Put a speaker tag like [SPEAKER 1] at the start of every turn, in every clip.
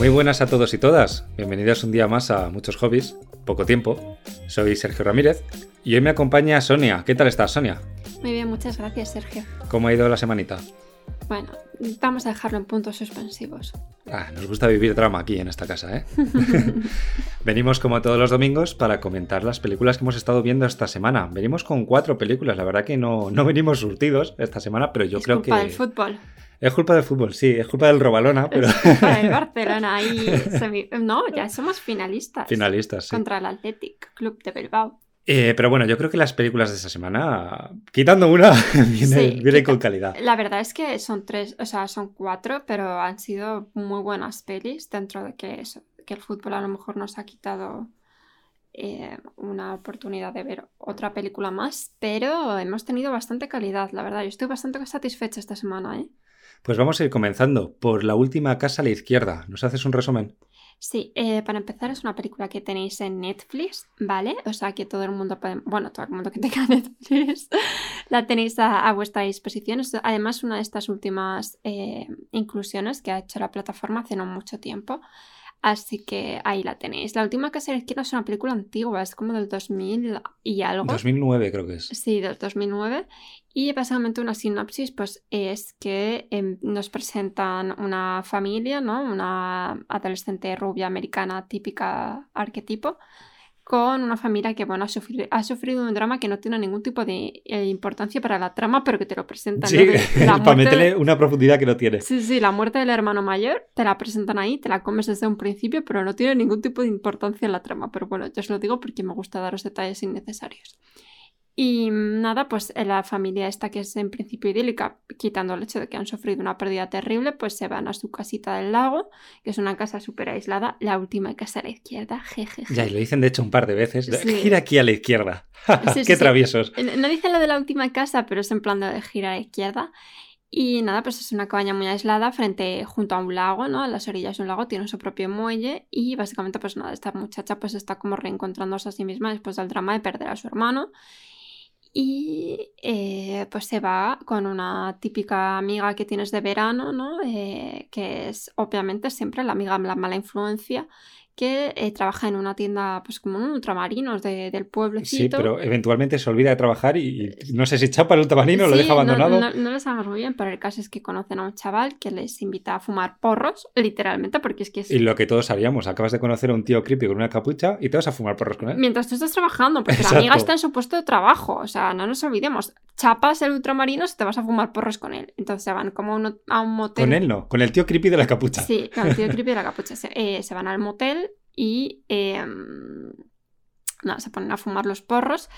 [SPEAKER 1] Muy buenas a todos y todas. Bienvenidos un día más a Muchos Hobbies, poco tiempo. Soy Sergio Ramírez y hoy me acompaña Sonia. ¿Qué tal estás, Sonia?
[SPEAKER 2] Muy bien, muchas gracias, Sergio.
[SPEAKER 1] ¿Cómo ha ido la semanita?
[SPEAKER 2] Bueno, vamos a dejarlo en puntos suspensivos.
[SPEAKER 1] Ah, nos gusta vivir drama aquí en esta casa, ¿eh? Venimos como todos los domingos para comentar las películas que hemos estado viendo esta semana. Venimos con cuatro películas, la verdad que no, no venimos surtidos esta semana, pero yo
[SPEAKER 2] es
[SPEAKER 1] creo
[SPEAKER 2] culpa
[SPEAKER 1] que...
[SPEAKER 2] del fútbol.
[SPEAKER 1] Es culpa del fútbol, sí, es culpa del Robalona, pero...
[SPEAKER 2] Es culpa del Barcelona. Ahí semi- No, ya somos finalistas.
[SPEAKER 1] Finalistas, sí.
[SPEAKER 2] Contra el Athletic Club de Bilbao.
[SPEAKER 1] Eh, pero bueno, yo creo que las películas de esta semana, quitando una, vienen,
[SPEAKER 2] Sí,
[SPEAKER 1] vienen
[SPEAKER 2] quita-
[SPEAKER 1] con calidad.
[SPEAKER 2] La verdad es que son tres, o sea, son cuatro, pero han sido muy buenas pelis dentro de que, eso, que el fútbol a lo mejor nos ha quitado eh, una oportunidad de ver otra película más, pero hemos tenido bastante calidad, la verdad. Yo estoy bastante satisfecha esta semana, ¿eh?
[SPEAKER 1] Pues vamos a ir comenzando por la última casa a la izquierda. ¿Nos haces un resumen?
[SPEAKER 2] Sí, eh, para empezar es una película que tenéis en Netflix, ¿vale? O sea que todo el mundo puede, bueno, todo el mundo que tenga Netflix la tenéis a, vuestra disposición. Es además una de estas últimas eh, inclusiones que ha hecho la plataforma hace no mucho tiempo. Así que ahí la tenéis. La última a la izquierda es una película antigua, es como del 2000 y algo.
[SPEAKER 1] 2009 creo que es.
[SPEAKER 2] Sí, del 2009. Y básicamente una sinopsis pues es que em, nos presentan una familia, ¿no? Una adolescente rubia americana típica arquetipo con una familia que, bueno, ha sufrido, ha sufrido un drama que no tiene ningún tipo de eh, importancia para la trama, pero que te lo presentan.
[SPEAKER 1] Sí,
[SPEAKER 2] ¿no? De- la
[SPEAKER 1] para meterle
[SPEAKER 2] de-
[SPEAKER 1] una profundidad que no tiene.
[SPEAKER 2] Sí, sí, la muerte del hermano mayor te la presentan ahí, te la comes desde un principio, pero no tiene ningún tipo de importancia en la trama. Pero bueno, yo os lo digo porque me gusta daros detalles innecesarios. Y nada, pues la familia esta que es en principio idílica, quitando el hecho de que han sufrido una pérdida terrible, pues se van a su casita del lago, que es una casa súper aislada, la última casa a la izquierda, jejeje.
[SPEAKER 1] Ya, y lo dicen de hecho un par de veces.
[SPEAKER 2] Sí.
[SPEAKER 1] Gira aquí a la izquierda.
[SPEAKER 2] Sí, sí,
[SPEAKER 1] Qué traviesos.
[SPEAKER 2] No dice lo de la última casa, pero es en plan de gira a la izquierda. Y nada, pues es una cabaña muy aislada frente junto a un lago, ¿no? A las orillas de un lago tiene su propio muelle y básicamente pues nada, esta muchacha pues está como reencontrándose a sí misma después del drama de perder a su hermano. Y eh, pues se va con una típica amiga que tienes de verano, ¿no? Eh, que es obviamente siempre la amiga, la mala influencia, que eh, trabaja en una tienda pues como un ultramarinos de- del
[SPEAKER 1] Sí,
[SPEAKER 2] pueblecito.
[SPEAKER 1] pero eventualmente se olvida de trabajar y, y no sé si chapa el ultramarino o lo
[SPEAKER 2] Sí,
[SPEAKER 1] deja abandonado.
[SPEAKER 2] No, no, no lo sabemos muy bien, pero el caso es que conocen a un chaval que les invita a fumar porros, literalmente, porque es que es...
[SPEAKER 1] Y lo que todos haríamos, acabas de conocer a un tío creepy con una capucha y te vas a fumar porros con él.
[SPEAKER 2] Mientras tú estás trabajando, porque
[SPEAKER 1] Exacto.
[SPEAKER 2] la amiga está en su puesto de trabajo, o sea, no nos olvidemos, chapas el ultramarino si te vas a fumar porros con él. Entonces se van como a un, a un motel.
[SPEAKER 1] Con él no, con el tío creepy de la capucha.
[SPEAKER 2] Sí, con el tío creepy de la capucha. Se, eh, se van al motel y eh, nada, se ponen a fumar los porros.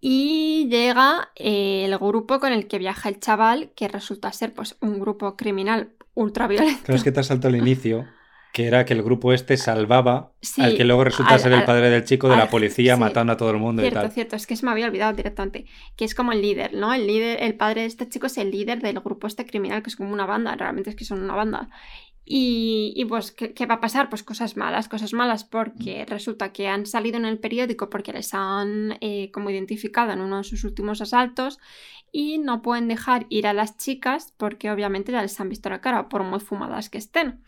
[SPEAKER 2] Y llega eh, el grupo con el que viaja el chaval, que resulta ser pues un grupo criminal ultraviolento.
[SPEAKER 1] Claro, es que te has saltado el inicio, que era que el grupo este salvaba
[SPEAKER 2] Sí,
[SPEAKER 1] al que luego resulta
[SPEAKER 2] al-
[SPEAKER 1] ser el padre del chico de
[SPEAKER 2] al-
[SPEAKER 1] la policía
[SPEAKER 2] sí.
[SPEAKER 1] matando a todo el mundo y
[SPEAKER 2] Cierto,
[SPEAKER 1] tal.
[SPEAKER 2] cierto, es que se me había olvidado directamente. Que es como el líder, ¿no? El líder, el padre de este chico es el líder del grupo este criminal, que es como una banda, realmente es que son una banda. Y, y pues, ¿qué, qué va a pasar? Pues cosas malas, cosas malas, porque resulta que han salido en el periódico porque les han eh, como identificado en uno de sus últimos asaltos y no pueden dejar ir a las chicas porque obviamente ya les han visto la cara, por muy fumadas que estén.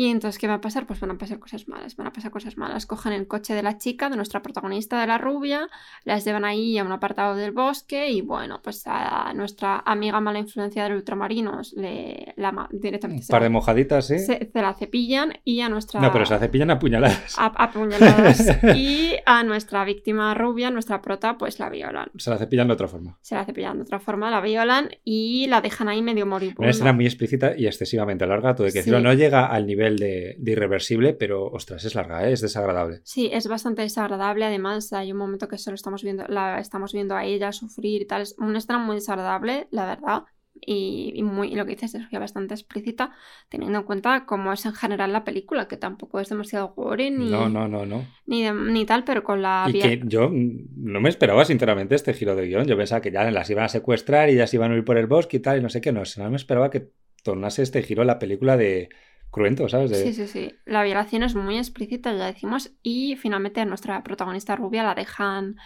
[SPEAKER 2] Y entonces, ¿qué va a pasar? Pues van a pasar cosas malas, van a pasar cosas malas. Cogen el coche de la chica, de nuestra protagonista de la rubia, las llevan ahí a un apartado del bosque y bueno, pues a nuestra amiga mala influencia del ultramarinos le, la, directamente
[SPEAKER 1] Un
[SPEAKER 2] se
[SPEAKER 1] par
[SPEAKER 2] la-
[SPEAKER 1] de mojaditas, ¿sí?
[SPEAKER 2] se, se la cepillan y a nuestra...
[SPEAKER 1] No, pero se cepillan a puñaladas.
[SPEAKER 2] a- apuñaladas y a nuestra víctima rubia, nuestra prota, pues la violan.
[SPEAKER 1] Se la cepillan de otra forma.
[SPEAKER 2] Se la cepillan de otra forma, la violan y la dejan ahí medio
[SPEAKER 1] Una
[SPEAKER 2] moribunda.
[SPEAKER 1] escena muy explícita y excesivamente larga, todo hay que
[SPEAKER 2] Sí.
[SPEAKER 1] No llega al nivel de, de irreversible, pero ostras, es larga, ¿eh? es desagradable.
[SPEAKER 2] Sí, es bastante desagradable. Además, hay un momento que solo estamos viendo, la estamos viendo a ella sufrir y tal. Es una escena muy desagradable, la verdad. Y, y muy, y lo que dices es que bastante explícita, teniendo en cuenta cómo es en general la película, que tampoco es demasiado gore ni,
[SPEAKER 1] No, no, no, no.
[SPEAKER 2] ni, de- ni tal, pero con la
[SPEAKER 1] Y
[SPEAKER 2] vía-
[SPEAKER 1] que yo no me esperaba, sinceramente, este giro de guion. Yo pensaba que ya las iban a secuestrar y ya se iban a ir por el bosque y tal, y no sé qué. No, no me esperaba que tornase este giro la película de cruento, ¿sabes?
[SPEAKER 2] Sí, sí, sí. La violación es muy explícita, ya decimos, y finalmente a nuestra protagonista rubia la dejan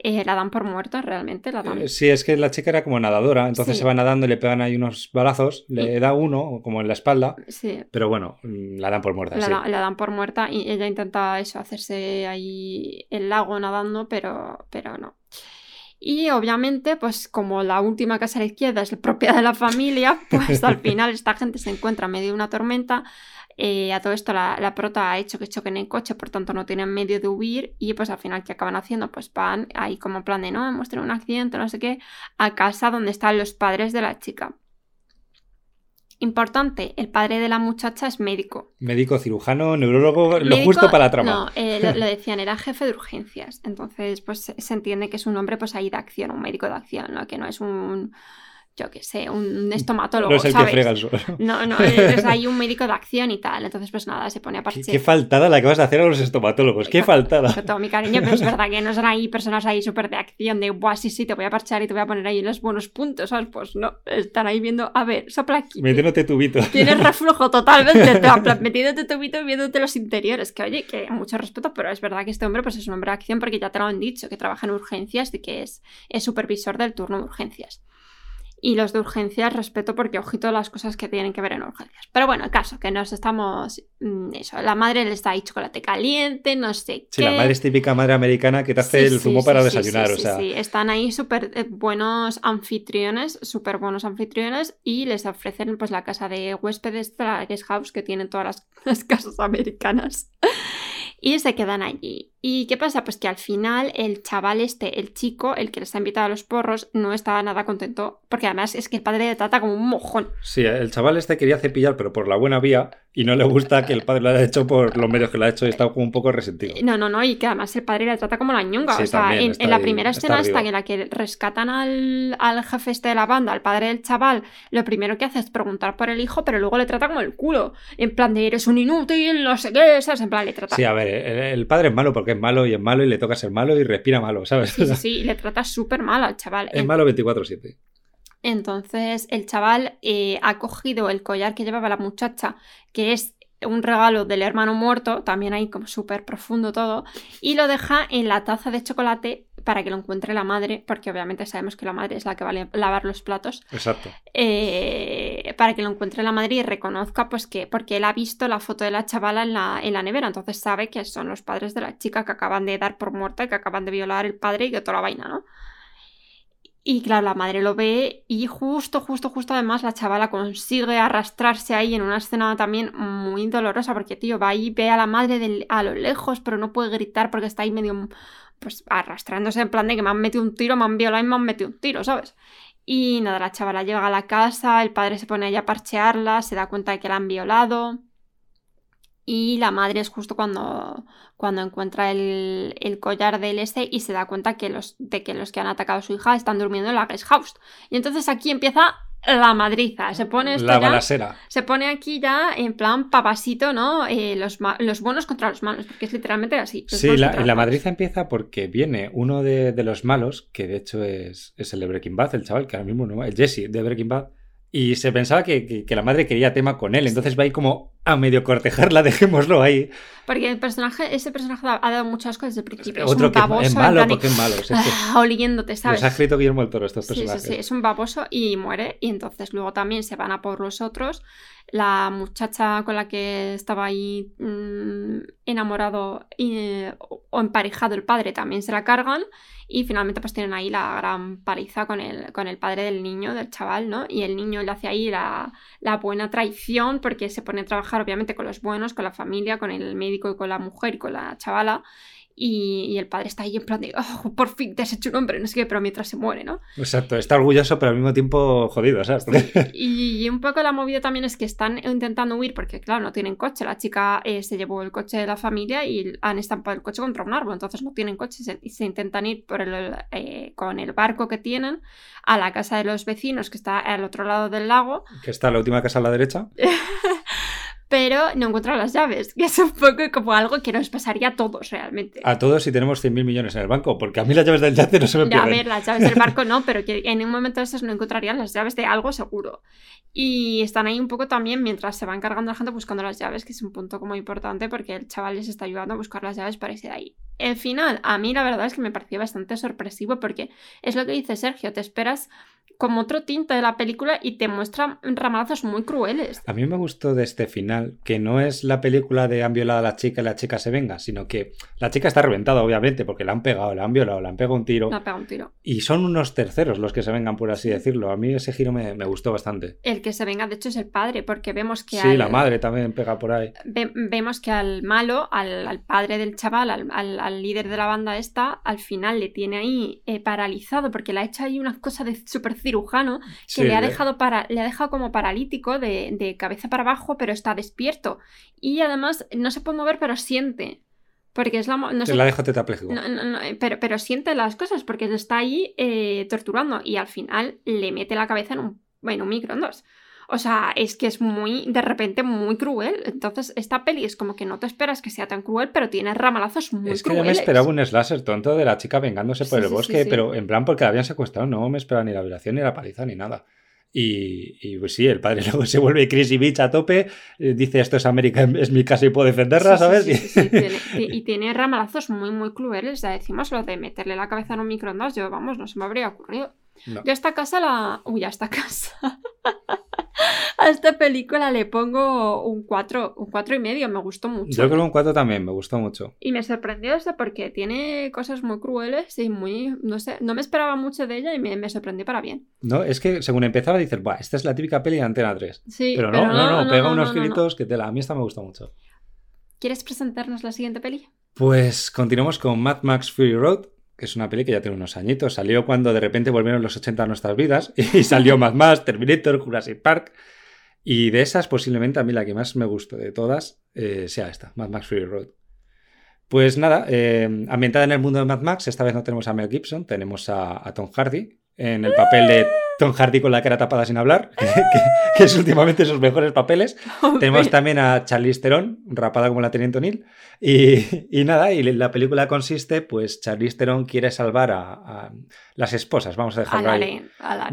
[SPEAKER 2] eh, la dan por muerta realmente. La dan...
[SPEAKER 1] Eh, sí, es que la chica era como nadadora, entonces se va nadando y le pegan ahí unos balazos, le da uno como en la espalda,
[SPEAKER 2] sí.
[SPEAKER 1] pero bueno, mm, la dan por muerta.
[SPEAKER 2] La, la, dan por muerta y ella intenta eso, hacerse ahí el lago nadando, pero, pero no. Y obviamente, pues como la última casa a la izquierda es la propia de la familia, pues al final esta gente se encuentra en medio de una tormenta eh, a todo esto la, prota ha hecho que choquen en coche, por tanto no tienen medio de huir y pues al final ¿qué acaban haciendo? Pues van ahí como plan de no, hemos tenido un accidente, no sé qué, a casa donde están los padres de la chica. Importante, el padre de la muchacha es médico.
[SPEAKER 1] Médico, cirujano, neurólogo, lo justo para la trama.
[SPEAKER 2] No, eh, lo, decían, era jefe de urgencias. Entonces, pues se entiende que es un hombre pues ahí de acción, un médico de acción, ¿no? Que no es un yo qué sé, un estomatólogo.
[SPEAKER 1] No es el
[SPEAKER 2] ¿sabes?
[SPEAKER 1] que frega el suelo.
[SPEAKER 2] No, no, es ahí un médico de acción y tal. Entonces, pues nada, se pone a parchear.
[SPEAKER 1] ¿Qué, qué, faltada la que vas a hacer a los estomatólogos. Qué faltada.
[SPEAKER 2] Con todo mi cariño, pero es verdad que no son ahí personas ahí súper de acción, de, buah, sí, sí, te voy a parchar y te voy a poner ahí los buenos puntos, ¿sabes? Pues no, están ahí viendo, a ver, sopla aquí.
[SPEAKER 1] Metiéndote tubito.
[SPEAKER 2] Tienes reflujo totalmente, metiéndote tubito y viéndote los interiores. Que oye, que mucho respeto, pero es verdad que este hombre pues es un hombre de acción porque ya te lo han dicho, que trabaja en urgencias y que es, es supervisor del turno de urgencias. Y los de urgencias respeto porque ojito las cosas que tienen que ver en urgencias. Pero bueno, el caso, que nos estamos. Mm, eso, la madre le está ahí chocolate caliente, no sé
[SPEAKER 1] qué. Sí, la madre es típica madre americana que te hace el zumo para desayunar. o sea.
[SPEAKER 2] sí, están ahí súper eh, buenos anfitriones, súper buenos anfitriones y les ofrecen pues la casa de huéspedes, la guest house que tienen todas las casas americanas y se quedan allí. ¿Y qué pasa? Pues que al final el chaval este, el chico, el que les ha invitado a los porros, no estaba nada contento, porque además es que el padre le trata como un mojón.
[SPEAKER 1] Sí, el chaval este quería cepillar, pero por la buena vía, y no le gusta que el padre lo haya hecho por los medios que lo ha hecho y está como un poco resentido.
[SPEAKER 2] No, no, no, y que además el padre le trata como la ñonga. o sea, en, la primera escena hasta en la que rescatan al, al, jefe este de la banda, al padre del chaval, lo primero que hace es preguntar por el hijo, pero luego le trata como el culo. En plan de eres un inútil, no sé qué, ¿sabes? En plan le trata.
[SPEAKER 1] Sí, a ver, el, padre es malo porque es malo y es malo y le toca ser malo y respira malo, ¿sabes?
[SPEAKER 2] Sí, sí, sí, le trata súper mal al chaval.
[SPEAKER 1] Es malo 24-7.
[SPEAKER 2] Entonces el chaval eh, ha cogido el collar que llevaba la muchacha, que es un regalo del hermano muerto, también ahí como súper profundo todo, y lo deja en la taza de chocolate para que lo encuentre la madre, porque obviamente sabemos que la madre es la que va a lavar los platos.
[SPEAKER 1] Exacto.
[SPEAKER 2] Eh, para que lo encuentre la madre y reconozca, pues que, porque él ha visto la foto de la chavala en la, en la nevera, entonces sabe que son los padres de la chica que acaban de dar por muerta y que acaban de violar el padre y que toda la vaina, ¿no? Y claro, la madre lo ve y justo, justo, justo además la chavala consigue arrastrarse ahí en una escena también muy dolorosa porque, tío, va ahí, ve a la madre a lo lejos, pero no puede gritar porque está ahí medio, pues, arrastrándose en plan de que me han metido un tiro, me han violado y me han metido un tiro, ¿sabes? Y nada, la chavala llega a la casa, el padre se pone ahí a parchearla, se da cuenta de que la han violado. Y la madre es justo cuando, cuando encuentra el, collar del este y se da cuenta que los, de que los que han atacado a su hija están durmiendo en la guest house. Y entonces aquí empieza la madriza. Se pone esto
[SPEAKER 1] la balasera.
[SPEAKER 2] Se pone aquí ya en plan papasito, ¿no? Eh, los, los, buenos contra los malos, porque es literalmente así.
[SPEAKER 1] Sí, la, la madriza empieza porque viene uno de, los malos, que de hecho es, es, el de Breaking Bad, el chaval, que ahora mismo no, el Jesse de Breaking Bad y se pensaba que, la madre quería tema con él, entonces va ahí como a medio cortejarla, dejémoslo ahí.
[SPEAKER 2] Porque el personaje, ese personaje ha dado muchas cosas desde el principio.
[SPEAKER 1] Otro es un baboso, es malo porque es malo. Es
[SPEAKER 2] ah, oliéndote, ¿sabes?
[SPEAKER 1] Los ha escrito Guillermo el Toro estos personajes.
[SPEAKER 2] Sí, sí, sí, es un baboso y muere. Y entonces luego también se van a por los otros. La muchacha con la que estaba ahí mm, enamorado o emparejado el padre también se la cargan. Y finalmente pues tienen ahí la gran paliza con el, con el padre del niño, del chaval, ¿no? Y el niño le hace ahí la, la buena traición porque se pone a trabajar obviamente con los buenos, con la familia, con el médico y con la mujer y con la chavala. Y, el padre está ahí en plan de, oh, por fin te has hecho un hombre, no sé qué, pero mientras se muere, ¿no?
[SPEAKER 1] Exacto, está orgulloso, pero al mismo tiempo jodido, ¿sabes?
[SPEAKER 2] y, un poco la movida también es que están intentando huir porque, claro, no tienen coche. La chica eh, se llevó el coche de la familia y han estampado el coche contra un árbol, entonces no tienen coche y se, intentan ir por el, eh, con el barco que tienen a la casa de los vecinos que está al otro lado del lago.
[SPEAKER 1] Que está la última casa a la derecha.
[SPEAKER 2] pero no encuentra las llaves, que es un poco como algo que nos pasaría a todos realmente.
[SPEAKER 1] A todos si tenemos 100.000 millones en el banco, porque a mí las llaves del yate no se me pierden.
[SPEAKER 2] a ver, las llaves del barco no, pero que en un momento de estos no encontrarían las llaves de algo seguro. Y están ahí un poco también mientras se va encargando la gente buscando las llaves, que es un punto como importante porque el chaval les está ayudando a buscar las llaves para irse de ahí. El final, a mí la verdad es que me pareció bastante sorpresivo porque es lo que dice Sergio, te esperas como otro tinte de la película y te muestra ramalazos muy crueles.
[SPEAKER 1] A mí me gustó de este final que no es la película de han violado a la chica y la chica se venga, sino que la chica está reventada, obviamente, porque la han pegado, la han violado, la han pegado un tiro.
[SPEAKER 2] Me ha pegado un tiro.
[SPEAKER 1] Y son unos terceros los que se vengan, por así decirlo. A mí ese giro me, me gustó bastante.
[SPEAKER 2] El que se venga, de hecho, es el padre, porque vemos que
[SPEAKER 1] Sí,
[SPEAKER 2] al-
[SPEAKER 1] la madre también pega por ahí.
[SPEAKER 2] ve- vemos que al malo, al, al padre del chaval, al, al- al líder de la banda esta, al final le tiene ahí eh, paralizado porque le ha hecho ahí unas cosas de súper cirujano que
[SPEAKER 1] Sí,
[SPEAKER 2] le ha dejado para, le ha dejado como paralítico de, de cabeza para abajo, pero está despierto. Y además no se puede mover, pero siente. Porque es la... No sé-
[SPEAKER 1] la dejo tetrapléjico.
[SPEAKER 2] no, no, no, pero, pero siente las cosas porque está ahí eh, torturando y al final le mete la cabeza en un, en un microondas. O sea, es que es muy, de repente, muy cruel. Entonces, esta peli es como que no te esperas que sea tan cruel, pero tiene ramalazos muy
[SPEAKER 1] es que yo
[SPEAKER 2] crueles.
[SPEAKER 1] me esperaba un slasher tonto de la chica vengándose por
[SPEAKER 2] Sí,
[SPEAKER 1] el
[SPEAKER 2] sí,
[SPEAKER 1] bosque,
[SPEAKER 2] sí,
[SPEAKER 1] pero en plan porque la habían secuestrado, no me esperaba ni la violación, ni la paliza, ni nada. Y, y, pues sí, el padre luego se vuelve Crazy Bitch a tope, eh, dice esto es América, es mi casa y puedo defenderla,
[SPEAKER 2] Sí,
[SPEAKER 1] ¿sabes?
[SPEAKER 2] sí, tiene- y tiene ramalazos muy, muy crueles. Ya decimos lo de meterle la cabeza en un microondas. Yo, vamos, no se me habría ocurrido.
[SPEAKER 1] No.
[SPEAKER 2] Yo a esta casa la. Uy, a esta casa. a esta película le pongo un 4, un cuatro y medio. Me gustó mucho.
[SPEAKER 1] Yo creo que un 4 también, me gustó mucho.
[SPEAKER 2] Y me sorprendió eso porque tiene cosas muy crueles y muy. No sé, no me esperaba mucho de ella y me, me sorprendió para bien.
[SPEAKER 1] No, es que según empezaba dices, Buah, esta es la típica peli de Antena 3.
[SPEAKER 2] Sí,
[SPEAKER 1] Pero no, no, no, pega unos
[SPEAKER 2] no, no.
[SPEAKER 1] gritos que tela. A mí esta me gusta mucho.
[SPEAKER 2] ¿Quieres presentarnos la siguiente peli?
[SPEAKER 1] Pues continuamos con Mad Max Fury Road, que es una peli que ya tiene unos añitos. Salió cuando de repente volvieron los 80 a nuestras vidas y salió Mad Max, Terminator, Jurassic Park. Y de esas, posiblemente a mí la que más me gustó de todas eh, sea esta, Mad Max Fury Road. Pues nada, eh, ambientada en el mundo de Mad Max, esta vez no tenemos a Mel Gibson, tenemos a Tom Hardy en el papel de Tom Hardy con la cara tapada sin hablar, que, que- es últimamente sus mejores papeles. Tenemos también a Charlize Theron, rapada como la Teniente O'Neill. Y, y nada, y la película consiste, pues Charlize Theron quiere salvar a, a las esposas, vamos a dejarlo ahí,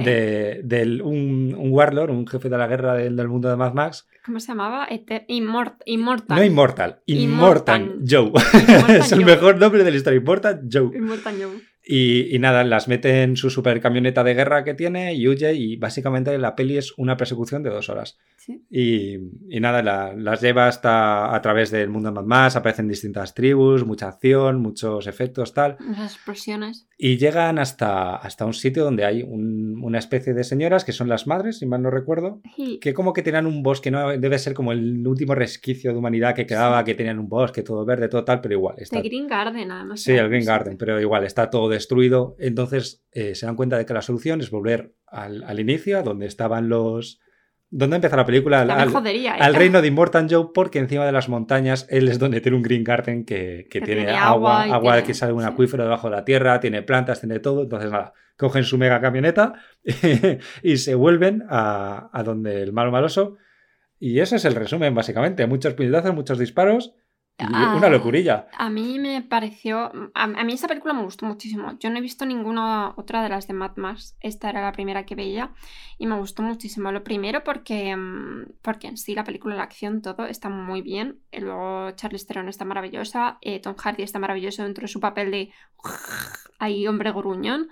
[SPEAKER 1] de, del- un, un warlord, un jefe de la guerra del, del mundo de Mad Max.
[SPEAKER 2] ¿Cómo se llamaba? Eter- Immort- Immortal.
[SPEAKER 1] No Immortal,
[SPEAKER 2] Immortal.
[SPEAKER 1] Immortal Joe.
[SPEAKER 2] Immortal
[SPEAKER 1] es el
[SPEAKER 2] Joe.
[SPEAKER 1] mejor nombre de la historia, Immortal Joe.
[SPEAKER 2] Immortal Joe.
[SPEAKER 1] Y, y nada, las mete en su super camioneta de guerra que tiene y huye y básicamente la peli es una persecución de dos horas.
[SPEAKER 2] Sí.
[SPEAKER 1] Y, y nada, la- las lleva hasta a través del mundo de Mad Max, aparecen distintas tribus, mucha acción, muchos efectos, tal.
[SPEAKER 2] Las explosiones.
[SPEAKER 1] Y llegan hasta, hasta un sitio donde hay un- una especie de señoras que son las madres, si mal no recuerdo, que como que tenían un bosque, no debe ser como el último resquicio de humanidad que quedaba, que tenían un bosque todo verde, todo tal, pero igual. Está,
[SPEAKER 2] The Green Garden, además.
[SPEAKER 1] sí, el Green Garden, pero igual está todo destruido. Entonces eh, se dan cuenta de que la solución es volver al, al inicio, donde estaban los... ¿Dónde empieza la película? Al- al-
[SPEAKER 2] jodería.
[SPEAKER 1] al
[SPEAKER 2] ella.
[SPEAKER 1] reino de Immortal Joe porque encima de las montañas él es donde tiene un Green Garden que, que
[SPEAKER 2] Que
[SPEAKER 1] tiene,
[SPEAKER 2] tiene
[SPEAKER 1] agua,
[SPEAKER 2] agua y
[SPEAKER 1] agua
[SPEAKER 2] tiene-
[SPEAKER 1] que sale un
[SPEAKER 2] sí.
[SPEAKER 1] acuífero debajo de la tierra, tiene plantas, tiene todo. Entonces nada, cogen su mega camioneta y se vuelven a, a donde el malo maloso. Y ese es el resumen básicamente. Muchos puñetazos, muchos disparos
[SPEAKER 2] Ah.
[SPEAKER 1] una locurilla.
[SPEAKER 2] A mí me pareció. A, a mí esta película me gustó muchísimo. Yo no he visto ninguna otra de las de Mad Max. Esta era la primera que veía y me gustó muchísimo. Lo primero porque, mm, porque en sí la película, la acción, todo está muy bien. Y luego Charlize Theron está maravillosa. eh, Tom Hardy está maravilloso dentro de su papel de. ahí, hombre gruñón.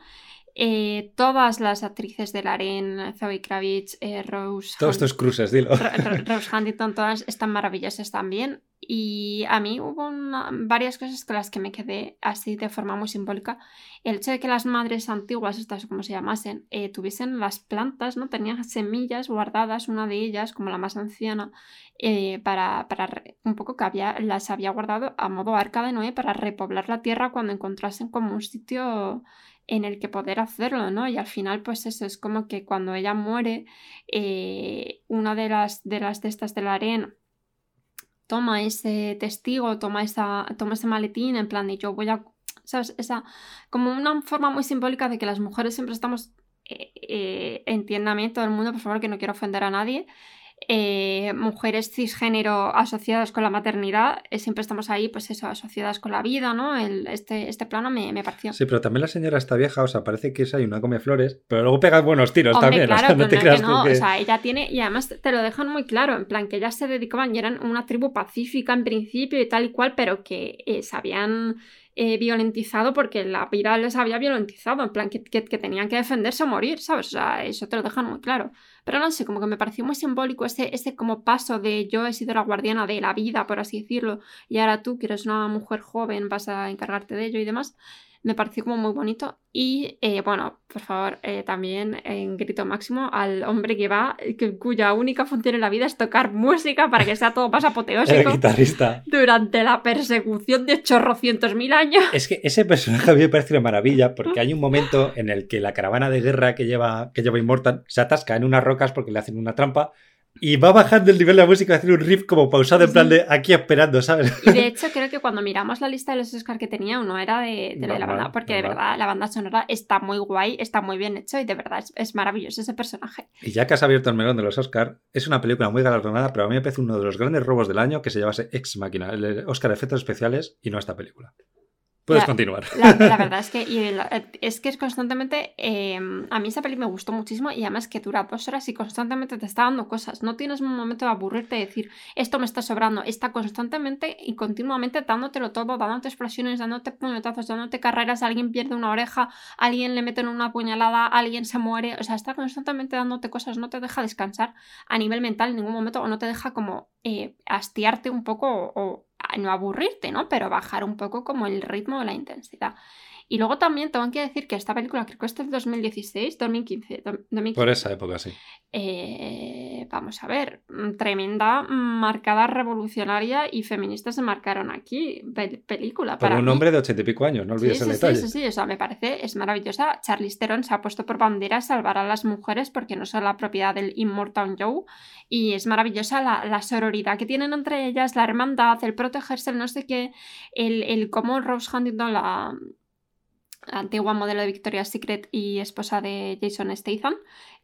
[SPEAKER 2] Eh, todas las actrices de Laren, Zoe Kravitz, eh, Rose.
[SPEAKER 1] Todos
[SPEAKER 2] Hunt-
[SPEAKER 1] estos cruces, dilo.
[SPEAKER 2] Ro- Ro- Rose Huntington, todas están maravillosas también. Y a mí hubo varias cosas con las que me quedé así de forma muy simbólica. El hecho de que las madres antiguas, estas como se llamasen, eh, tuviesen las plantas, ¿no? Tenían semillas guardadas, una de ellas, como la más anciana, eh, para, para un poco que había, las había guardado a modo arca de Noé para repoblar la tierra cuando encontrasen como un sitio en el que poder hacerlo, ¿no? Y al final, pues eso es como que cuando ella muere, eh, una de las de las de la arena toma ese testigo, toma, esa, toma ese maletín en plan de yo voy a, ¿sabes? Esa, como una forma muy simbólica de que las mujeres siempre estamos, eh, eh, entiéndame todo el mundo, por favor, que no quiero ofender a nadie, eh, mujeres cisgénero asociadas con la maternidad, eh, siempre estamos ahí, pues eso, asociadas con la vida, ¿no? El, este, este plano me, me, pareció.
[SPEAKER 1] Sí, pero también la señora está vieja, o sea, parece que es ahí una come flores, pero luego pega buenos tiros también.
[SPEAKER 2] Claro, o sea, no te creas que no, o sea, ella tiene, y además te lo dejan muy claro, en plan que ellas se dedicaban y eran una tribu pacífica en principio y tal y cual, pero que eh, sabían eh, violentizado porque la vida les había violentizado, en plan que, tenían que defenderse o morir, ¿sabes? O sea, eso te lo dejan muy claro. Pero no sé, como que me pareció muy simbólico ese, ese como paso de yo he sido la guardiana de la vida, por así decirlo, y ahora tú, que eres una mujer joven, vas a encargarte de ello y demás me pareció como muy bonito. Y eh, bueno, por favor, eh, también en grito máximo al hombre que va, que, cuya única función en la vida es tocar música para que sea todo más apoteósico.
[SPEAKER 1] El guitarrista.
[SPEAKER 2] Durante la persecución de chorrocientos mil años.
[SPEAKER 1] Es que ese personaje a mí me parece una maravilla porque hay un momento en el que la caravana de guerra que lleva, que lleva Immortal se atasca en unas rocas porque le hacen una trampa y va bajando el nivel de la música, a hacer un riff como pausado, en plan de aquí esperando, ¿sabes?
[SPEAKER 2] Y de hecho, creo que cuando miramos la lista de los Oscars que tenía, uno era de, de, la banda, porque de verdad la banda sonora está muy guay, está muy bien hecho y de verdad es, maravilloso ese personaje.
[SPEAKER 1] Y ya que has abierto el melón de los Oscars, es una película muy galardonada, pero a mí me parece uno de los grandes robos del año que se llevase Ex Máquina, el Oscar de Efectos Especiales y no esta película. Puedes continuar.
[SPEAKER 2] La, verdad es que, es que es constantemente. Em, a mí esa peli me gustó muchísimo y además que dura dos horas y constantemente te está dando cosas. No tienes un momento de aburrirte y decir, esto me está sobrando. Está constantemente y continuamente dándotelo todo, dándote explosiones, dándote puñetazos, dándote carreras. Alguien pierde una oreja, alguien le meten una puñalada, alguien se muere. O sea, está constantemente dándote cosas. No te deja descansar a nivel mental en ningún momento o no te deja como eh, hastiarte un poco o no aburrirte, ¿no? Pero bajar un poco como el ritmo de la intensidad. Y luego también tengo que decir que esta película creo que es del 2016, 2015, 2015.
[SPEAKER 1] Por esa época, sí.
[SPEAKER 2] Eh, vamos a ver, mm, tremenda, marcada revolucionaria y feministas se marcaron aquí. película.
[SPEAKER 1] Para un hombre de ochenta y pico años, no olvides el detalle.
[SPEAKER 2] Sí, sí, sí, o sea, me parece, es maravillosa. Charlize Theron se ha puesto por bandera salvar a las mujeres porque no son la propiedad del Immortal Joe. Y es maravillosa la, la sororidad que tienen entre ellas, la hermandad, el protegerse, el no sé qué, el, el cómo Rose Huntington la antigua modelo de Victoria's Secret y esposa de Jason Statham,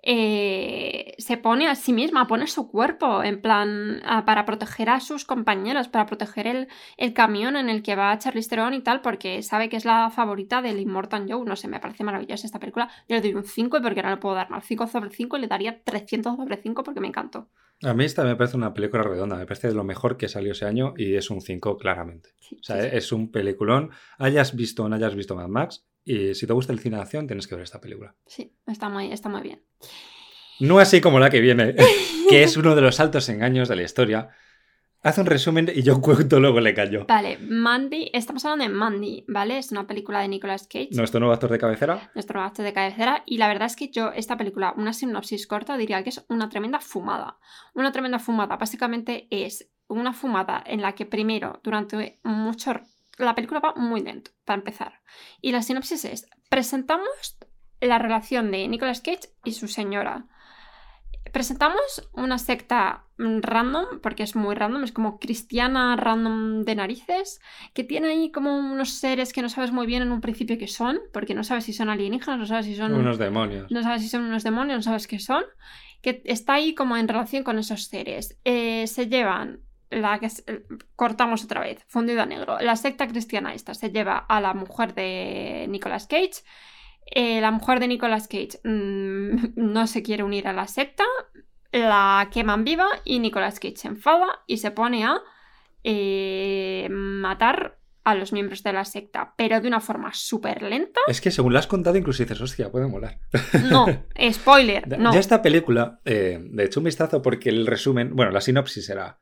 [SPEAKER 2] eh, se pone a sí misma, pone su cuerpo en plan para proteger a sus compañeros, para proteger el, el, camión en el que va Charlize Theron y tal, porque sabe que es la favorita del Immortal Joe. No sé, me parece maravillosa esta película. Yo le doy un 5 porque no le puedo dar mal. 5 sobre 5 y le daría 300 sobre 5 porque me encantó.
[SPEAKER 1] A mí esta me parece una película redonda, me parece lo mejor que salió ese año y es un 5 claramente. o sea, es un peliculón. Hayas visto o no hayas visto Mad Max, y si te gusta el cine de acción, tienes que ver esta película.
[SPEAKER 2] Sí, está muy, está muy bien.
[SPEAKER 1] No así como la que viene, que es uno de los altos engaños de la historia. Haz un resumen y yo cuento luego le callo.
[SPEAKER 2] Vale, Mandy, estamos hablando de Mandy, ¿vale? Es una película de Nicolas Cage.
[SPEAKER 1] Nuestro nuevo actor de cabecera.
[SPEAKER 2] Nuestro nuevo actor de cabecera. Y la verdad es que yo, esta película, una sinopsis corta, diría que es una tremenda fumada. Una tremenda fumada. Básicamente es una fumada en la que primero, durante mucho la película va muy lento, para empezar. Y la sinopsis es, presentamos la relación de Nicolas Cage y su señora. Presentamos una secta random, porque es muy random, es como cristiana random de narices, que tiene ahí como unos seres que no sabes muy bien en un principio qué son, porque no sabes si son alienígenas, no sabes si son...
[SPEAKER 1] Unos demonios.
[SPEAKER 2] No sabes si son unos demonios, no sabes qué son, que está ahí como en relación con esos seres. Eh, se llevan la que eh, cortamos otra vez, fundido a negro. La secta cristiana esta se lleva a la mujer de Nicolas Cage. Eh, la mujer de Nicolas Cage mm, no se quiere unir a la secta, la queman viva y Nicolas Cage se enfada y se pone a eh, matar a los miembros de la secta, pero de una forma súper lenta.
[SPEAKER 1] Es que según lo has contado, incluso dices, hostia, puede molar.
[SPEAKER 2] No, spoiler. No.
[SPEAKER 1] Ya esta película, de hecho un vistazo porque el resumen, bueno, la sinopsis era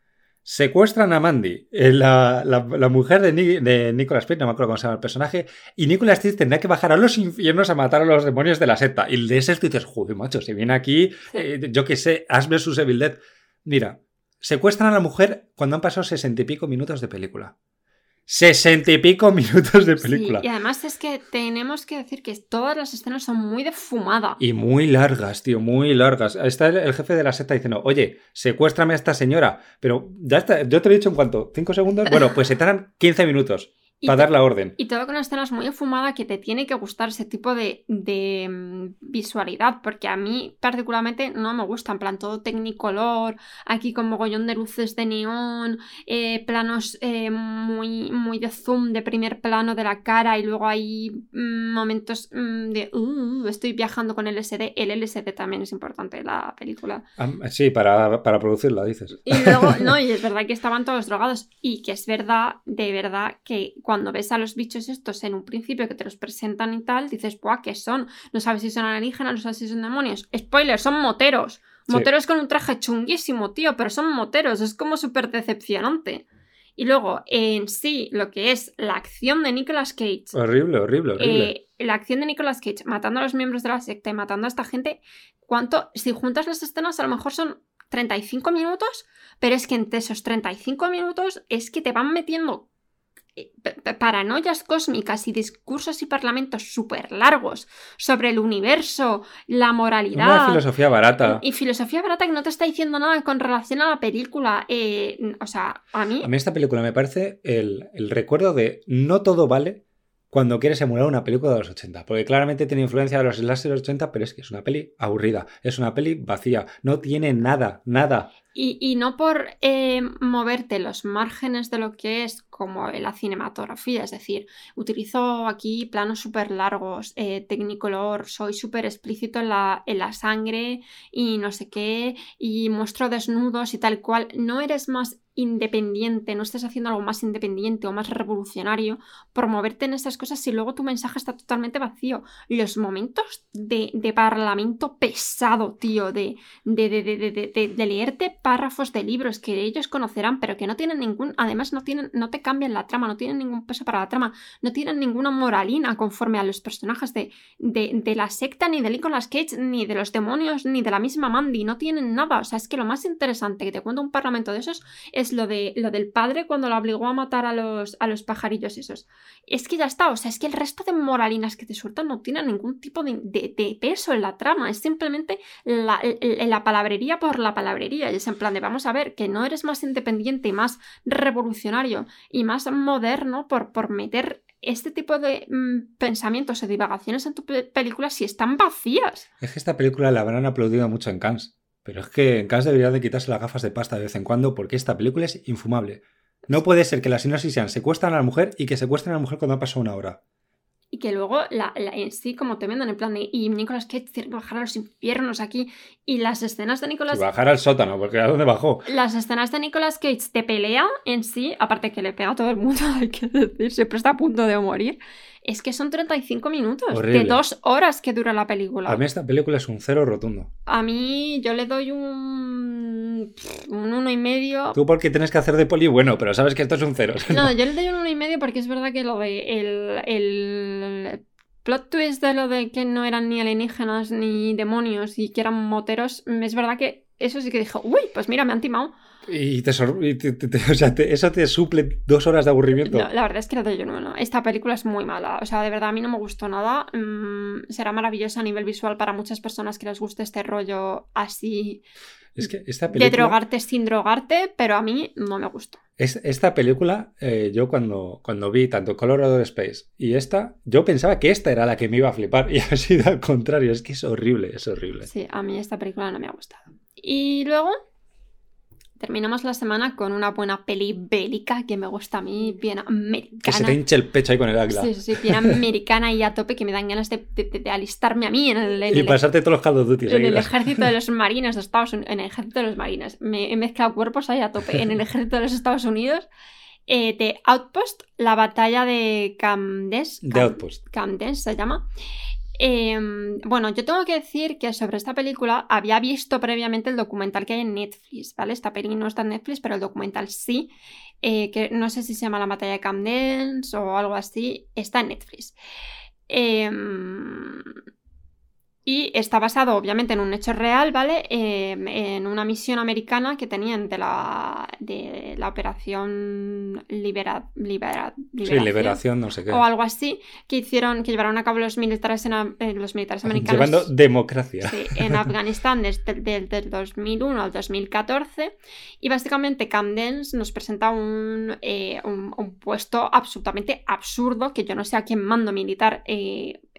[SPEAKER 1] Secuestran a Mandy, eh, la, mujer de, de, Nicolas Cage, no me acuerdo cómo se llama el personaje, y Nicolas Cage tendrá que bajar a los infiernos a matar a los demonios de la secta. Y de ese esto dices, joder, macho, si viene aquí, eh, yo qué sé, Ash vs Evil Dead. Mira, secuestran a la mujer cuando han pasado sesenta y pico minutos de película sesenta y pico minutos de película.
[SPEAKER 2] y además es que tenemos que decir que todas las escenas son muy de fumada.
[SPEAKER 1] Y muy largas, tío, muy largas. Está el, jefe de la secta diciendo, oye, secuéstrame a esta señora. Pero ya está, yo te lo he dicho en cuanto, ¿cinco segundos? Bueno, pues se tardan 15 minutos. Para dar la orden.
[SPEAKER 2] Y todo con escenas muy fumada que te tiene que gustar ese tipo de, de mm, visualidad, porque a mí particularmente no me gusta, en plan todo tecnicolor, aquí con mogollón de luces de neón, eh, planos eh, muy, muy de zoom, de primer plano de la cara y luego hay mm, momentos mm, de uh, estoy viajando con LSD. El LSD también es importante en la película.
[SPEAKER 1] Sí, para, para producirla, dices.
[SPEAKER 2] Y luego, no, y es verdad que estaban todos drogados y que es verdad, de verdad, que cuando ves a los bichos estos en un principio que te los presentan y tal, dices, ¡buah, qué son! No sabes si son alienígenas, no sabes si son demonios. Spoiler, son moteros. Moteros con un traje chunguísimo, tío, pero son moteros, es como súper decepcionante. Y luego, en sí, lo que es la acción de Nicolas Cage.
[SPEAKER 1] Horrible, horrible, horrible.
[SPEAKER 2] Eh, la acción de Nicolas Cage matando a los miembros de la secta y matando a esta gente. ¿Cuánto? Si juntas las escenas, a lo mejor son 35 minutos, pero es que entre esos 35 minutos es que te van metiendo paranoias cósmicas y discursos y parlamentos súper largos sobre el universo, la moralidad. Una
[SPEAKER 1] filosofía barata.
[SPEAKER 2] Y, filosofía barata que no te está diciendo nada con relación a la película. Eh, o sea, a mí.
[SPEAKER 1] A mí esta película me parece el, el recuerdo de no todo vale cuando quieres emular una película de los 80. Porque claramente tiene influencia de los slasher de los 80, pero es que es una peli aburrida. Es una peli vacía. No tiene nada, nada.
[SPEAKER 2] Y, no por eh, moverte los márgenes de lo que es como la cinematografía, es decir, utilizo aquí planos súper largos, eh, tecnicolor, soy súper explícito en la, en la sangre y no sé qué, y muestro desnudos y tal cual. No eres más independiente, no estés haciendo algo más independiente o más revolucionario por moverte en esas cosas si luego tu mensaje está totalmente vacío. Los momentos de, parlamento pesado, tío, de, de leerte párrafos de libros que ellos conocerán, pero que no tienen ningún, además no tienen, no te cambian la trama, no tienen ningún peso para la trama, no tienen ninguna moralina conforme a los personajes de, de, la secta, ni de Nicolas Cage, ni de los demonios, ni de la misma Mandy, no tienen nada. O sea, es que lo más interesante que te cuenta un parlamento de esos es lo, de, lo del padre cuando lo obligó a matar a los, a los pajarillos esos. Es que ya está, o sea, es que el resto de moralinas que te sueltan no tienen ningún tipo de, de peso en la trama, es simplemente la, la palabrería por la palabrería. Y es plan de vamos a ver que no eres más independiente y más revolucionario y más moderno por, por meter este tipo de mm, pensamientos o divagaciones en tu película si están vacías.
[SPEAKER 1] Es que esta película la habrán aplaudido mucho en Cannes. Pero es que en Cannes debería de quitarse las gafas de pasta de vez en cuando porque esta película es infumable. No puede ser que las sinopsis sean secuestran a la mujer y que secuestren a la mujer cuando ha pasado una hora.
[SPEAKER 2] Y que luego la, en sí como te venden en plan de y Nicolas Cage tiene que bajar a los infiernos aquí y las escenas de Nicolas
[SPEAKER 1] bajar al sótano porque a dónde bajó
[SPEAKER 2] las escenas de Nicolas Cage te pelea en sí aparte que le pega a todo el mundo hay que decir siempre está a punto de morir es que son 35 minutos de dos horas que dura la película.
[SPEAKER 1] A mí esta película es un cero rotundo.
[SPEAKER 2] A mí yo le doy un un uno y medio.
[SPEAKER 1] Tú porque tienes que hacer de poli bueno pero sabes que esto es un cero
[SPEAKER 2] no. yo le doy un uno y medio porque es verdad que lo de el, el plot twist de lo de que no eran ni alienígenas ni demonios y que eran moteros, es verdad que eso sí que dijo, uy, pues mira, me han timado.
[SPEAKER 1] Y, te, o sea, eso te suple dos horas de aburrimiento.
[SPEAKER 2] la verdad es que no, yo no, no. Esta película es muy mala. O sea, de verdad a mí no me gustó nada. Mm, será maravillosa a nivel visual para muchas personas que les guste este rollo así.
[SPEAKER 1] Es que esta película...
[SPEAKER 2] De drogarte sin drogarte, pero a mí no me gustó.
[SPEAKER 1] Es, esta película, eh, yo cuando, cuando vi tanto Colorado Space y esta, yo pensaba que esta era la que me iba a flipar y ha sido al contrario. Es que es horrible, es horrible.
[SPEAKER 2] Sí, a mí esta película no me ha gustado. Y luego terminamos la semana con una buena peli bélica que me gusta a mí, bien americana.
[SPEAKER 1] Que se te hinche el pecho ahí con el águila.
[SPEAKER 2] Sí, sí, bien americana y a tope que me dan ganas de, alistarme a mí en el...
[SPEAKER 1] y pasarte todos los caldos duty.
[SPEAKER 2] En el ejército de los marines de Estados Unidos. En el ejército de los marines. Me he mezclado cuerpos ahí a tope. En el ejército de los Estados Unidos. Eh, de Outpost, la batalla de Camdes.
[SPEAKER 1] de Outpost.
[SPEAKER 2] Camdes se llama. Em, bueno, yo tengo que decir que sobre esta película había visto previamente el documental que hay en Netflix, ¿vale? Esta peli no está en Netflix, pero el documental sí, eh, que no sé si se llama La batalla de Camden o algo así, está en Netflix. Em, y está basado obviamente en un hecho real, ¿vale? Eh, en una misión americana que tenían de la, de la operación libera, libera,
[SPEAKER 1] liberación, sí, liberación, no sé qué.
[SPEAKER 2] O algo así, que hicieron, que llevaron a cabo los militares, en, eh, los militares americanos.
[SPEAKER 1] Llevando democracia.
[SPEAKER 2] Sí, en Afganistán desde, desde, el 2001 al 2014. Y básicamente Camdens nos presenta un, eh, un, un, puesto absolutamente absurdo, que yo no sé a quién mando militar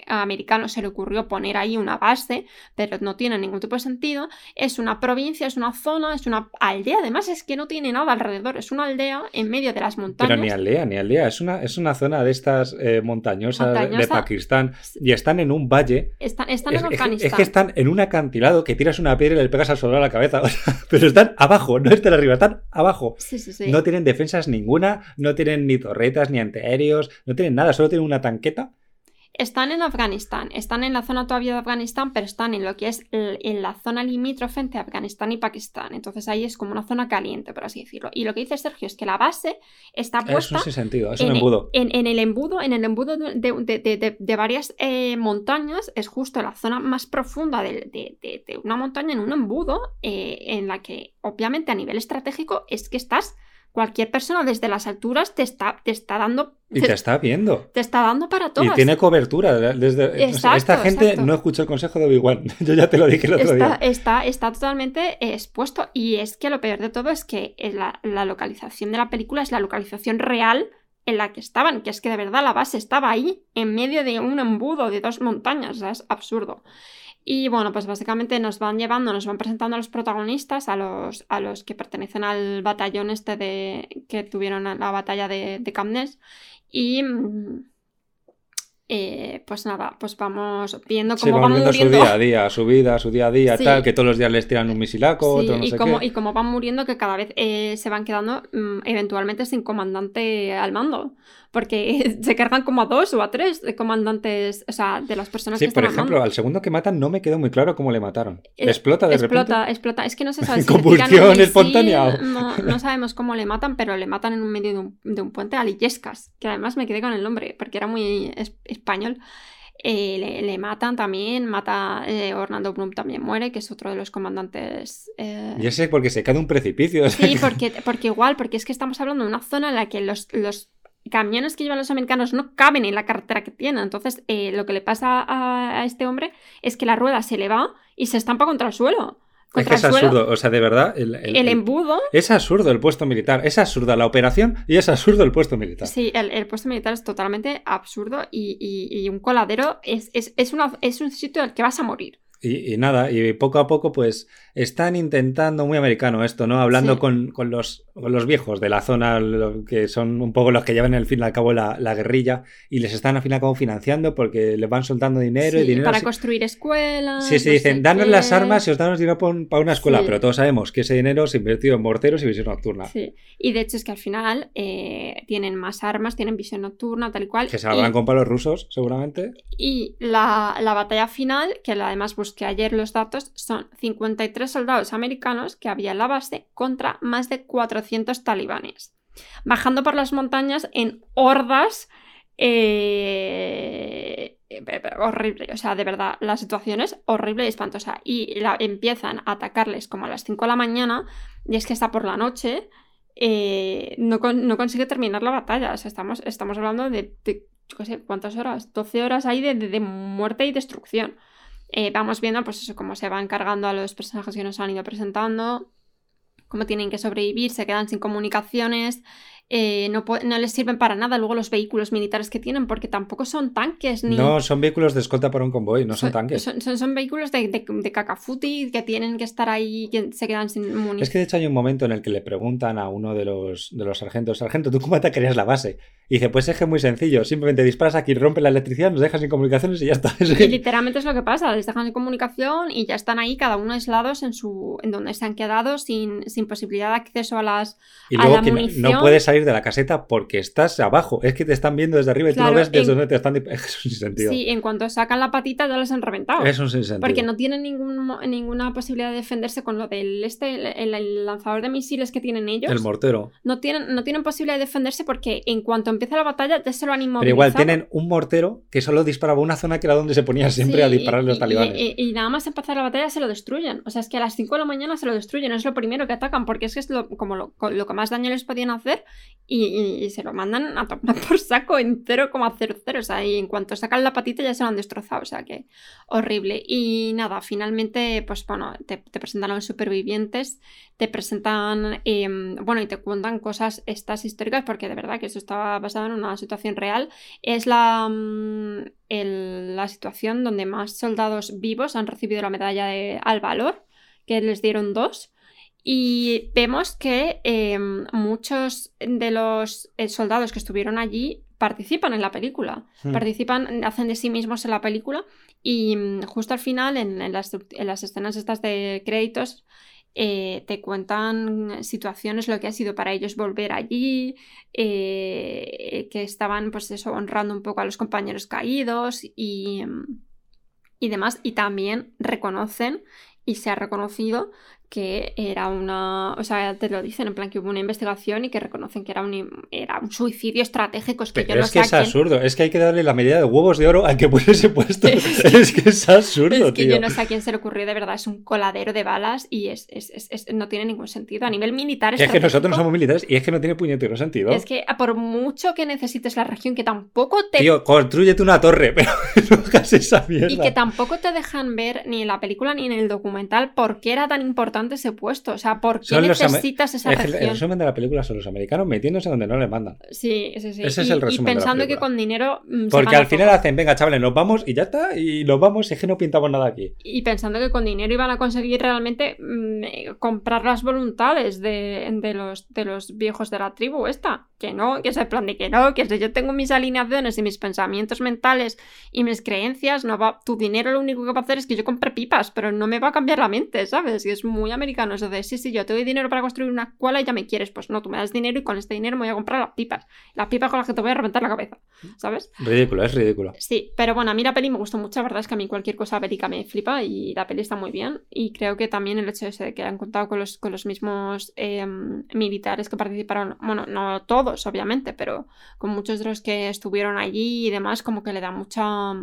[SPEAKER 2] americano se le ocurrió poner ahí una base, pero no tiene ningún tipo de sentido. Es una provincia, es una zona, es una aldea, además es que no tiene nada alrededor, es una aldea en medio de las montañas.
[SPEAKER 1] Pero ni aldea, ni aldea, es una, es una zona de estas eh, montañosas de Pakistán y están en un valle.
[SPEAKER 2] Están, están en Afganistán.
[SPEAKER 1] Es, que están en un acantilado que tiras una piedra y le pegas al soldado a la cabeza, pero están abajo, no están arriba, están abajo.
[SPEAKER 2] Sí, sí, sí.
[SPEAKER 1] No tienen defensas ninguna, no tienen ni torretas, ni antiaéreos, no tienen nada, solo tienen una tanqueta
[SPEAKER 2] están en Afganistán, están en la zona todavía de Afganistán, pero están en lo que es en la zona limítrofe entre Afganistán y Pakistán. Entonces ahí es como una zona caliente, por así decirlo. Y lo que dice Sergio es que la base está puesta.
[SPEAKER 1] Es sentido, es un embudo.
[SPEAKER 2] En, el embudo, en el embudo de, varias eh, montañas, es justo la zona más profunda de, una montaña en un embudo, eh, en la que obviamente a nivel estratégico es que estás cualquier persona desde las alturas te está, te está dando...
[SPEAKER 1] Y te, está viendo.
[SPEAKER 2] Te está dando para todo.
[SPEAKER 1] Y tiene cobertura. Desde, esta gente no escucha el consejo de Obi-Wan. Yo ya te lo dije el otro
[SPEAKER 2] está,
[SPEAKER 1] día.
[SPEAKER 2] Está, está totalmente expuesto. Y es que lo peor de todo es que la, la localización de la película es la localización real en la que estaban, que es que de verdad la base estaba ahí, en medio de un embudo de dos montañas, o sea, es absurdo. Y bueno, pues básicamente nos van llevando, nos van presentando a los protagonistas, a los, a los que pertenecen al batallón este de que tuvieron la batalla de, de. Y mm, eh, pues nada, pues vamos viendo cómo van muriendo.
[SPEAKER 1] su día a día, su vida, su día a día, tal, que todos los días les tiran un misilaco, no
[SPEAKER 2] y,
[SPEAKER 1] sé
[SPEAKER 2] cómo,
[SPEAKER 1] qué.
[SPEAKER 2] y cómo van muriendo, que cada vez eh, se van quedando mm, eventualmente sin comandante al mando. Porque se cargan como a dos o a tres de comandantes, o sea, de las personas que están
[SPEAKER 1] por ejemplo, al, segundo que matan no me quedó muy claro cómo le mataron. Eh, ¿Explota de
[SPEAKER 2] explota,
[SPEAKER 1] repente?
[SPEAKER 2] Explota, Es que no se sabe si
[SPEAKER 1] Compulsión espontánea.
[SPEAKER 2] No, no, sabemos cómo le matan, pero le matan en un medio de un, de un puente a Lillescas, que además me quedé con el nombre, porque era muy español. Eh, le, matan también, mata eh, Orlando Bloom también muere, que es otro de los comandantes. Eh...
[SPEAKER 1] Ya sé, porque se cae de un precipicio.
[SPEAKER 2] Sí, porque, porque igual, porque es que estamos hablando de una zona en la que los, los camiones que llevan los americanos no caben en la carretera que tienen. Entonces, eh, lo que le pasa a, a, este hombre es que la rueda se le va y se estampa contra el suelo.
[SPEAKER 1] Es que es absurdo, o sea, de verdad. El,
[SPEAKER 2] el, embudo.
[SPEAKER 1] Es absurdo el puesto militar, es absurda la operación y es absurdo el puesto militar.
[SPEAKER 2] Sí, el, puesto militar es totalmente absurdo y, y, un coladero es, es, es, una, es un sitio al que vas a morir.
[SPEAKER 1] Y, y, nada, y poco a poco, pues están intentando, muy americano esto, ¿no? Hablando
[SPEAKER 2] Sí.
[SPEAKER 1] con, con los, los viejos de la zona, que son un poco los que llevan al fin y al cabo la, la guerrilla, y les están al fin y al cabo financiando porque les van soltando dinero y dinero.
[SPEAKER 2] para construir escuelas.
[SPEAKER 1] Sí, sí,
[SPEAKER 2] no
[SPEAKER 1] dicen, danos
[SPEAKER 2] qué.
[SPEAKER 1] las armas y os damos dinero para una escuela,
[SPEAKER 2] Sí.
[SPEAKER 1] pero todos sabemos que ese dinero se invirtió en morteros y visión nocturna.
[SPEAKER 2] Sí. Y de hecho es que al final eh, tienen más armas, tienen visión nocturna, tal cual.
[SPEAKER 1] Que se habrán comprado los rusos, seguramente.
[SPEAKER 2] Y la, la batalla final, que además busqué ayer los datos, son 53 soldados americanos que había en la base contra más de 400 talibanes. Bajando por las montañas en hordas. eh, eh, horrible, o sea, de verdad, la situación es horrible y espantosa. Y empiezan a atacarles como a las 5 de la mañana, y es que está por la noche, eh, no, no consigue terminar la batalla. Estamos, estamos hablando de, de, sé, ¿cuántas horas? 12 horas ahí de, de- muerte y destrucción. Eh, vamos viendo, pues eso, cómo se van cargando a los personajes que nos han ido presentando, cómo tienen que sobrevivir, se quedan sin comunicaciones, eh, no, no les sirven para nada luego los vehículos militares que tienen, porque tampoco son tanques ni...
[SPEAKER 1] No, son vehículos de escolta para un convoy, no son, tanques.
[SPEAKER 2] Son, son- son vehículos de, de, de cacafuti que tienen que estar ahí, que se quedan sin munición.
[SPEAKER 1] Es que de hecho hay un momento en el que le preguntan a uno de los, de los sargentos, sargento, ¿tú cómo atacarías la base? Y dice, pues es que es muy sencillo, simplemente disparas aquí, rompe la electricidad, nos dejas sin comunicaciones y ya está.
[SPEAKER 2] Y literalmente es lo que pasa, les dejan de comunicación y ya están ahí cada uno aislados en su en donde se han quedado sin, sin posibilidad de acceso a las
[SPEAKER 1] Y
[SPEAKER 2] a
[SPEAKER 1] luego
[SPEAKER 2] la
[SPEAKER 1] que no-
[SPEAKER 2] munición.
[SPEAKER 1] no puedes salir de la caseta porque estás abajo, es que te están viendo desde arriba y tú
[SPEAKER 2] Claro,
[SPEAKER 1] no ves desde
[SPEAKER 2] en-
[SPEAKER 1] donde te están... Es un sinsentido.
[SPEAKER 2] Sí, en cuanto sacan la patita ya les han reventado.
[SPEAKER 1] Es un sinsentido.
[SPEAKER 2] Porque no tienen ningún, ninguna posibilidad de defenderse con lo del este, el, el lanzador de misiles que tienen ellos.
[SPEAKER 1] El mortero.
[SPEAKER 2] no, tienen, no tienen posibilidad de defenderse porque en cuanto empieza la batalla ya se lo han inmovilizado.
[SPEAKER 1] Pero igual tienen un mortero que solo disparaba una zona que era donde se ponía siempre a disparar los talibanes.
[SPEAKER 2] Y, nada más empezar la batalla se lo destruyen. O sea, es que a las 5 de la mañana se lo destruyen. Es lo primero que atacan porque es que es lo, como lo, que más daño les podían hacer y, se lo mandan a tomar por saco en 0,00. O sea, y en cuanto sacan la patita ya se lo han destrozado. O sea, que horrible. Y nada, finalmente, pues bueno, te, presentan a los supervivientes, te presentan, em, bueno, y te cuentan cosas estas históricas porque de verdad que eso estaba basado en una situación real. Es la, mm, la situación donde más soldados vivos han recibido la medalla de, al valor, que les dieron dos. Y vemos que em, muchos de los eh, soldados que estuvieron allí participan en la película, hmm. participan, hacen de sí mismos en la película y mm, justo al final, en, las, escenas estas de créditos, eh, te cuentan situaciones, lo que ha sido para ellos volver allí, eh, que estaban pues honrando un poco a los compañeros caídos y, y demás, y también reconocen y se ha reconocido que era una, o sea, te lo dicen en plan que hubo una investigación y que reconocen que era un, era un suicidio estratégico. Es que
[SPEAKER 1] Pero es que es absurdo, es que hay que darle la medida de huevos de oro al que pone ese puesto. es que es absurdo,
[SPEAKER 2] Es que yo no sé a quién se le ocurrió, de verdad, es un coladero de balas y es, es, es, no tiene ningún sentido. A nivel militar
[SPEAKER 1] es que nosotros no somos militares y es que no tiene puñetero sentido.
[SPEAKER 2] Es que por mucho que necesites la región que tampoco te...
[SPEAKER 1] Tío, construyete una torre, pero no hagas esa mierda.
[SPEAKER 2] Y que tampoco te dejan ver ni en la película ni en el documental por qué era tan importante ese puesto. O sea, ¿por qué necesitas esa región?
[SPEAKER 1] El resumen de la película son los americanos metiéndose donde no les mandan.
[SPEAKER 2] Sí, sí, sí.
[SPEAKER 1] Ese es el resumen.
[SPEAKER 2] Y pensando que con dinero.
[SPEAKER 1] Mm, Porque al final hacen, venga, chavales, nos vamos y ya está, y nos vamos, y es que no pintamos nada aquí.
[SPEAKER 2] Y pensando que con dinero iban a conseguir realmente mm, eh, comprar las voluntades de, de, los, de los viejos de la tribu esta. Que no, que es el plan de que no, que si yo tengo mis alineaciones y mis pensamientos mentales y mis creencias, no va, tu dinero lo único que va a hacer es que yo compre pipas, pero no me va a cambiar la mente, ¿sabes? Y es muy americano eso de, sí, sí, yo te doy dinero para construir una escuela y ya me quieres. Pues no, tú me das dinero y con este dinero me voy a comprar las pipas. Las pipas con las que te voy a reventar la cabeza, ¿sabes?
[SPEAKER 1] Ridículo, es ridículo.
[SPEAKER 2] Sí, pero bueno, a mí la peli me gustó mucho, la verdad es que a mí cualquier cosa bélica me flipa y la peli está muy bien. Y creo que también el hecho de que han contado con los, con los mismos em, militares que participaron, bueno, no todos, obviamente, pero con muchos de los que estuvieron allí y demás, como que le da mucha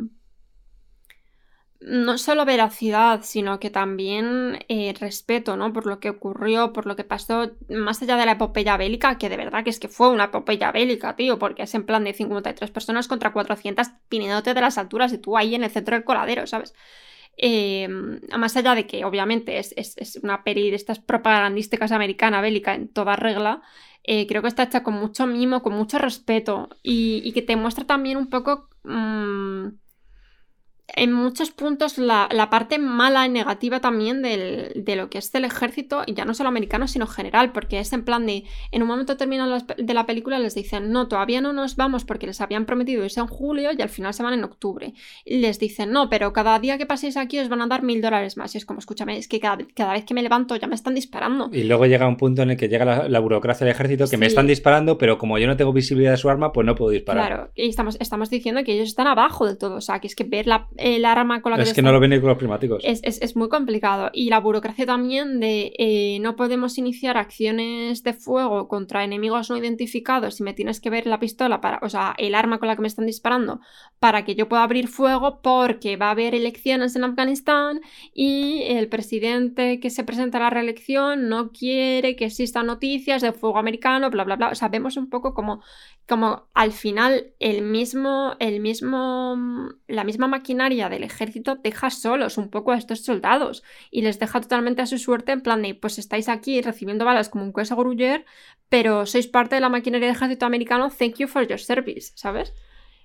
[SPEAKER 2] no solo veracidad, sino que también eh, respeto, ¿no? Por lo que ocurrió, por lo que pasó, más allá de la epopeya bélica, que de verdad que es que fue una epopeya bélica, tío, porque es en plan de 53 personas contra 400 viniéndote de las alturas y tú ahí en el centro del coladero, ¿sabes? Eh, más allá de que obviamente es, una peli de estas propagandísticas americana bélica en toda regla, eh, creo que está hecha con mucho mimo, con mucho respeto y, que te muestra también un poco... Mm, en muchos puntos la, parte mala y negativa también de lo que es el ejército, y ya no solo americano, sino general, porque es en plan de, en un momento terminado de la película les dicen, no, todavía no nos vamos porque les habían prometido irse en julio y al final se van en octubre. Y les dicen, no, pero cada día que paséis aquí os van a dar mil dólares más. Y es como, escúchame, es que cada, vez que me levanto ya me están disparando.
[SPEAKER 1] Y luego llega un punto en el que llega la, burocracia del ejército que me están disparando, pero como yo no tengo visibilidad de su arma, pues no puedo disparar.
[SPEAKER 2] Claro, y estamos, estamos diciendo que ellos están abajo de todo, o sea, que es que ver la, el arma con la
[SPEAKER 1] que... Es que no lo ven con los primáticos.
[SPEAKER 2] Es, muy complicado. Y la burocracia también de eh, no podemos iniciar acciones de fuego contra enemigos no identificados y me tienes que ver la pistola, para, o sea, el arma con la que me están disparando, para que yo pueda abrir fuego porque va a haber elecciones en Afganistán y el presidente que se presenta a la reelección no quiere que existan noticias de fuego americano, bla, bla, bla. O sea, vemos un poco como, como al final el mismo, el mismo, la misma maquinaria del ejército deja solos un poco a estos soldados y les deja totalmente a su suerte en plan de, pues estáis aquí recibiendo balas como un queso gruyer, pero sois parte de la maquinaria del ejército americano, thank you for your service, ¿sabes?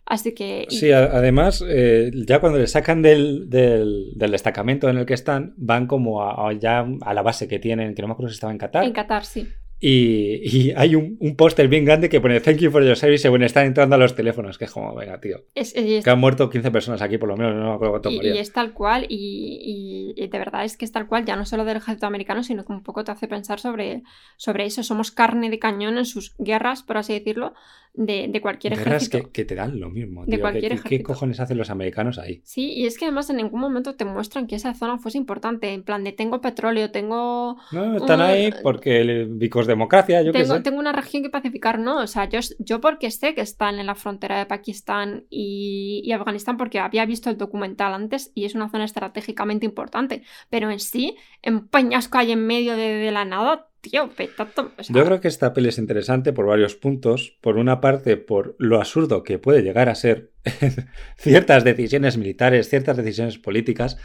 [SPEAKER 2] Así que...
[SPEAKER 1] Sí, además, eh, ya cuando le sacan del, destacamento en el que están, van como a, ya a la base que tienen, que no me acuerdo si estaba en Qatar.
[SPEAKER 2] En Qatar, sí.
[SPEAKER 1] Y, hay un, póster bien grande que pone Thank you for your service y bueno, están entrando a los teléfonos, que es como, venga, tío. que han muerto 15 personas aquí, por lo menos, no me acuerdo cuánto
[SPEAKER 2] y, y, es tal cual, y, de verdad es que es tal cual, ya no solo del ejército americano, sino que un poco te hace pensar sobre, sobre eso. Somos carne de cañón en sus guerras, por así decirlo, de, cualquier ejército.
[SPEAKER 1] Que, que, te dan lo mismo. De cualquier ¿Qué, ¿Qué, cojones hacen los americanos ahí?
[SPEAKER 2] Sí, y es que además en ningún momento te muestran que esa zona fuese importante. En plan de tengo petróleo, tengo.
[SPEAKER 1] No, están ahí porque el, because democracia, yo qué
[SPEAKER 2] tengo,
[SPEAKER 1] sé.
[SPEAKER 2] tengo una región que pacificar, ¿no? O sea, yo, yo porque sé que están en la frontera de Pakistán y, y Afganistán, porque había visto el documental antes y es una zona estratégicamente importante. Pero en sí, en Peñasco hay en medio de, de la nada, tío, petato. O sea,
[SPEAKER 1] Yo creo que esta peli es interesante por varios puntos. Por una parte, por lo absurdo que puede llegar a ser ciertas decisiones militares, ciertas decisiones políticas.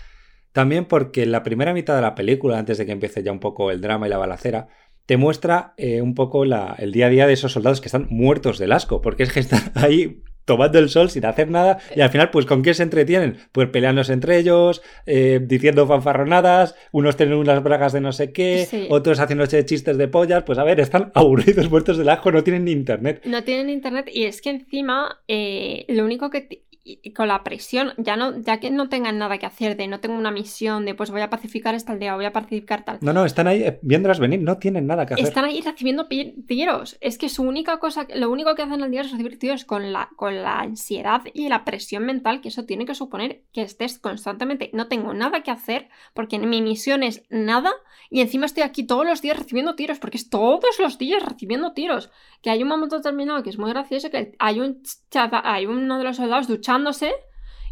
[SPEAKER 1] También porque en la primera mitad de la película, antes de que empiece ya un poco el drama y la balacera, te muestra eh, un poco la- el día a día de esos soldados que están muertos del asco, porque es que están ahí tomando el sol sin hacer nada y al final pues con qué se entretienen pues peleándose entre ellos eh, diciendo fanfarronadas unos tienen unas bragas de no sé qué
[SPEAKER 2] Sí.
[SPEAKER 1] otros haciéndose chistes de pollas pues a ver están aburridos muertos del asco no tienen ni internet
[SPEAKER 2] No tienen internet y es que encima eh, lo único que y- con la presión, ya no, ya que no tengan nada que hacer, de no tengo una misión, de pues voy a pacificar esta aldea, voy a pacificar tal.
[SPEAKER 1] no no están ahí eh, viéndolas venir no tienen nada que hacer
[SPEAKER 2] Están ahí recibiendo tiros. Es que su única cosa, lo único que hacen al día es recibir tiros con la, con la ansiedad y la presión mental que eso tiene que suponer que estés constantemente. No tengo nada que hacer porque mi misión es nada y encima estoy aquí todos los días recibiendo tiros porque es todos los días recibiendo tiros. Que hay un momento determinado que es muy gracioso que hay un chaza- hay uno de los soldados duchándose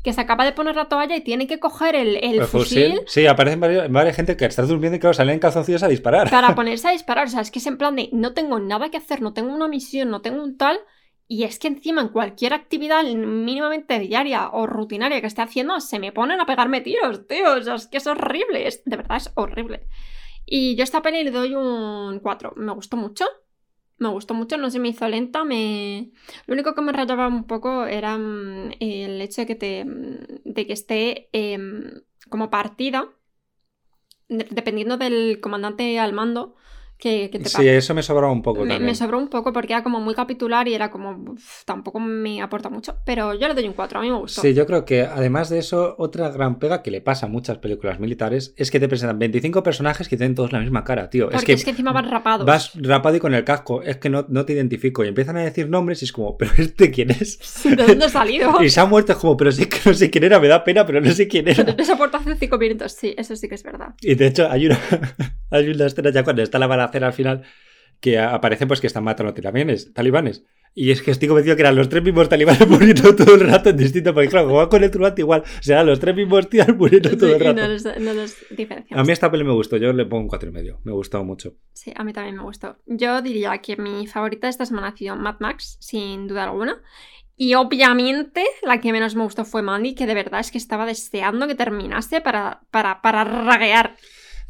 [SPEAKER 2] que se acaba de poner la toalla y tiene que coger el, el
[SPEAKER 1] El
[SPEAKER 2] fusil
[SPEAKER 1] Sí, aparecen varios- varias gente que está durmiendo y claro, salen en calzoncillos a disparar.
[SPEAKER 2] para ponerse a disparar. O sea, es que es en plan de no tengo nada que hacer, no tengo una misión, no tengo un tal. Y es que encima en cualquier actividad mínimamente diaria o rutinaria que esté haciendo, se me ponen a pegarme tiros, tío. O sea, es que es horrible. Es, de verdad es horrible. Y yo a esta peli le doy un 4. Me gustó mucho. Me gustó mucho, no se me hizo lenta. Me... Lo único que me rayaba un poco era mm, el hecho de que, te, de que esté em, como partida, de- dependiendo del comandante al mando, que, que te
[SPEAKER 1] Sí, eso me sobraba un poco
[SPEAKER 2] me,
[SPEAKER 1] también.
[SPEAKER 2] me sobró un poco porque era como muy capitular y era como. uf, tampoco me aporta mucho. Pero yo le doy un 4, a mí me gustó.
[SPEAKER 1] Sí, yo creo que además de eso, otra gran pega que le pasa a muchas películas militares es que te presentan 25 personajes que tienen todos la misma cara, tío.
[SPEAKER 2] porque
[SPEAKER 1] es que,
[SPEAKER 2] encima van rapados.
[SPEAKER 1] vas rapado y con el casco, es que no, no te identifico. Y empiezan a decir nombres y es como, ¿pero este quién es?
[SPEAKER 2] ¿De dónde ha salido?
[SPEAKER 1] y se ha muerto, es como, pero sí que no sé quién era, me da pena, pero no sé quién era.
[SPEAKER 2] Pero se aporta hace 5 minutos, sí, eso sí que es verdad.
[SPEAKER 1] Y de hecho, hay una, hay una escena ya cuando está la balacera al final que aparecen pues que están matando talibanes, talibanes. Y es que estoy convencido que eran los tres mismos talibanes muriendo todo el rato en distinto, porque claro, juega con el turbante igual, serán los tres mismos tíos muriendo todo
[SPEAKER 2] Sí,
[SPEAKER 1] el
[SPEAKER 2] y
[SPEAKER 1] rato.
[SPEAKER 2] no nos, no diferenciamos.
[SPEAKER 1] A mí esta peli me gustó, yo le pongo un cuatro y medio, me gustó mucho.
[SPEAKER 2] Sí, a mí también me gustó. Yo diría que mi favorita de esta semana ha sido Mad Max, sin duda alguna. Y obviamente la que menos me gustó fue Mandy, que de verdad es que estaba deseando que terminase para, para, para raguear.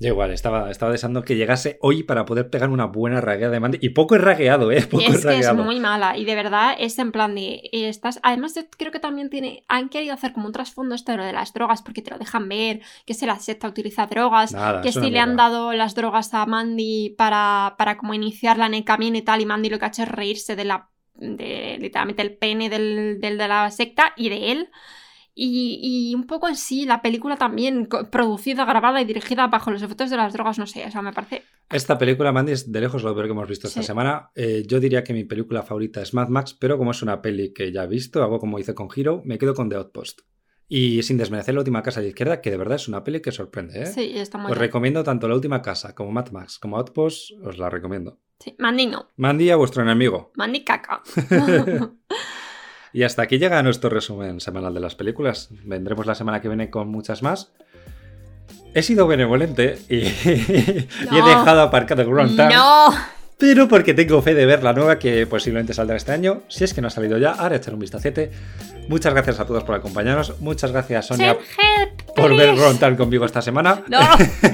[SPEAKER 1] Yo igual, estaba, estaba deseando que llegase hoy para poder pegar una buena ragueada de Mandy. Y poco es ragueado, ¿eh? Poco es,
[SPEAKER 2] que es muy mala y de verdad es en plan de estás además yo creo que también tiene han querido hacer como un trasfondo esto de lo de las drogas porque te lo dejan ver que se la secta utiliza drogas
[SPEAKER 1] Nada,
[SPEAKER 2] que si le han dado las drogas a Mandy para, para como iniciarla en el camino y tal y Mandy lo que ha hecho es reírse de la de literalmente el pene del, del de la secta y de él y, y un poco en sí la película también producida, grabada y dirigida bajo los efectos de las drogas, no sé, o sea, me parece
[SPEAKER 1] Esta película, Mandy, es de lejos lo peor que hemos visto esta
[SPEAKER 2] Sí.
[SPEAKER 1] semana. Eh, yo diría que mi película favorita es Mad Max, pero como es una peli que ya he visto, hago como hice con Hero, me quedo con The Outpost. Y sin desmerecer la última casa de izquierda, que de verdad es una peli que sorprende, ¿eh?
[SPEAKER 2] sí, está muy
[SPEAKER 1] Os
[SPEAKER 2] bien.
[SPEAKER 1] recomiendo tanto la última casa como Mad Max como Outpost, os la recomiendo.
[SPEAKER 2] Sí, Mandy no,
[SPEAKER 1] Mandy a vuestro enemigo.
[SPEAKER 2] Mandy caca.
[SPEAKER 1] Y hasta aquí llega nuestro resumen semanal de las películas. Vendremos la semana que viene con muchas más. He sido benevolente y, y he dejado aparcado Ground Town.
[SPEAKER 2] no.
[SPEAKER 1] Pero porque tengo fe de ver la nueva que posiblemente saldrá este año. Si es que no ha salido ya, ahora echar un vistacete. Muchas gracias a todos por acompañarnos. Muchas gracias, Sonia,
[SPEAKER 2] help,
[SPEAKER 1] por ver. Rontal conmigo esta semana.
[SPEAKER 2] No.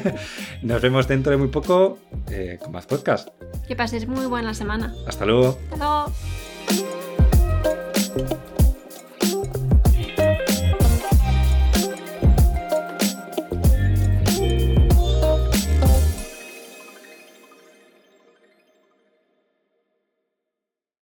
[SPEAKER 1] Nos vemos dentro de muy poco eh, con más podcast.
[SPEAKER 2] Que paséis muy buena semana.
[SPEAKER 1] Hasta luego.
[SPEAKER 2] Hasta luego.